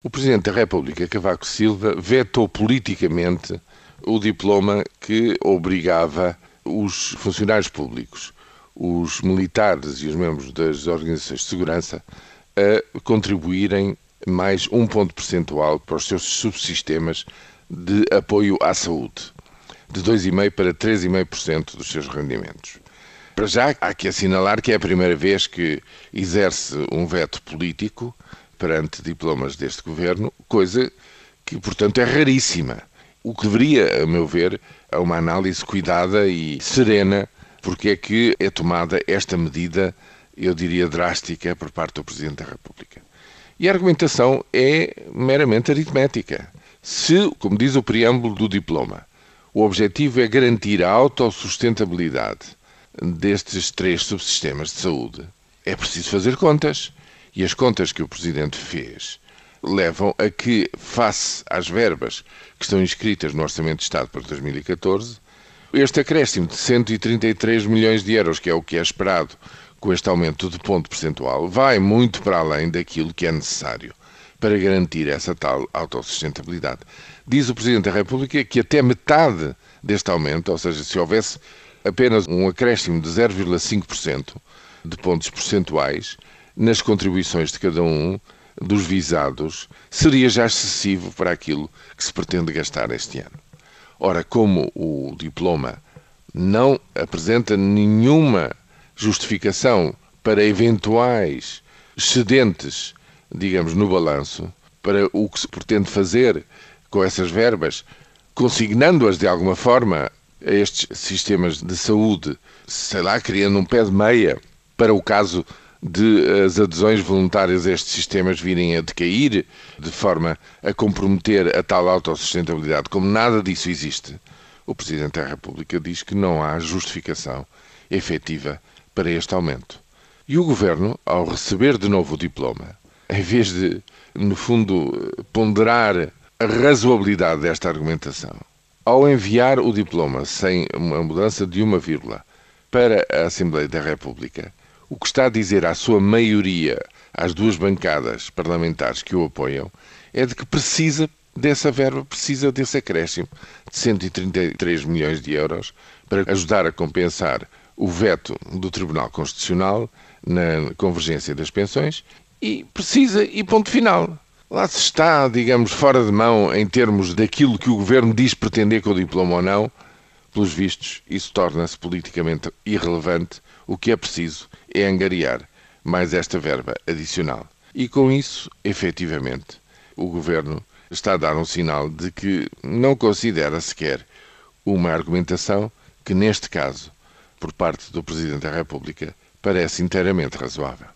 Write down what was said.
O Presidente da República, Cavaco Silva, vetou politicamente o diploma que obrigava os funcionários públicos, os militares e os membros das organizações de segurança a contribuírem mais um ponto percentual para os seus subsistemas de apoio à saúde, de 2,5% para 3,5% dos seus rendimentos. Para já, há que assinalar que é a primeira vez que exerce um veto político perante diplomas deste governo, coisa que, portanto, é raríssima. O que deveria, a meu ver, é uma análise cuidada e serena porque é que é tomada esta medida, eu diria, drástica por parte do Presidente da República. E a argumentação é meramente aritmética. Se, como diz o preâmbulo do diploma, o objetivo é garantir a autossustentabilidade destes três subsistemas de saúde, é preciso fazer contas. E as contas que o Presidente fez levam a que, face às verbas que estão inscritas no Orçamento de Estado para 2014, este acréscimo de 133 milhões de euros, que é o que é esperado com este aumento de ponto percentual, vai muito para além daquilo que é necessário para garantir essa tal autossustentabilidade. Diz o Presidente da República que até metade deste aumento, ou seja, se houvesse apenas um acréscimo de 0,5% de pontos percentuais, nas contribuições de cada um dos visados seria já excessivo para aquilo que se pretende gastar este ano. Ora, como o diploma não apresenta nenhuma justificação para eventuais excedentes, digamos, no balanço, para o que se pretende fazer com essas verbas, consignando-as de alguma forma a estes sistemas de saúde, sei lá, criando um pé de meia para o caso de as adesões voluntárias a estes sistemas virem a decair de forma a comprometer a tal autossustentabilidade, como nada disso existe, o Presidente da República diz que não há justificação efetiva para este aumento. E o Governo, ao receber de novo o diploma, em vez de, no fundo, ponderar a razoabilidade desta argumentação, ao enviar o diploma sem uma mudança de uma vírgula para a Assembleia da República, o que está a dizer à sua maioria, às duas bancadas parlamentares que o apoiam, é de que precisa dessa verba, precisa desse acréscimo de 133 milhões de euros para ajudar a compensar o veto do Tribunal Constitucional na convergência das pensões e precisa, e ponto final. Lá se está, digamos, fora de mão em termos daquilo que o governo diz pretender com o diploma ou não, pelos vistos, isso torna-se politicamente irrelevante. O que é preciso é angariar mais esta verba adicional. E com isso, efetivamente, o governo está a dar um sinal de que não considera sequer uma argumentação que, neste caso, por parte do Presidente da República, parece inteiramente razoável.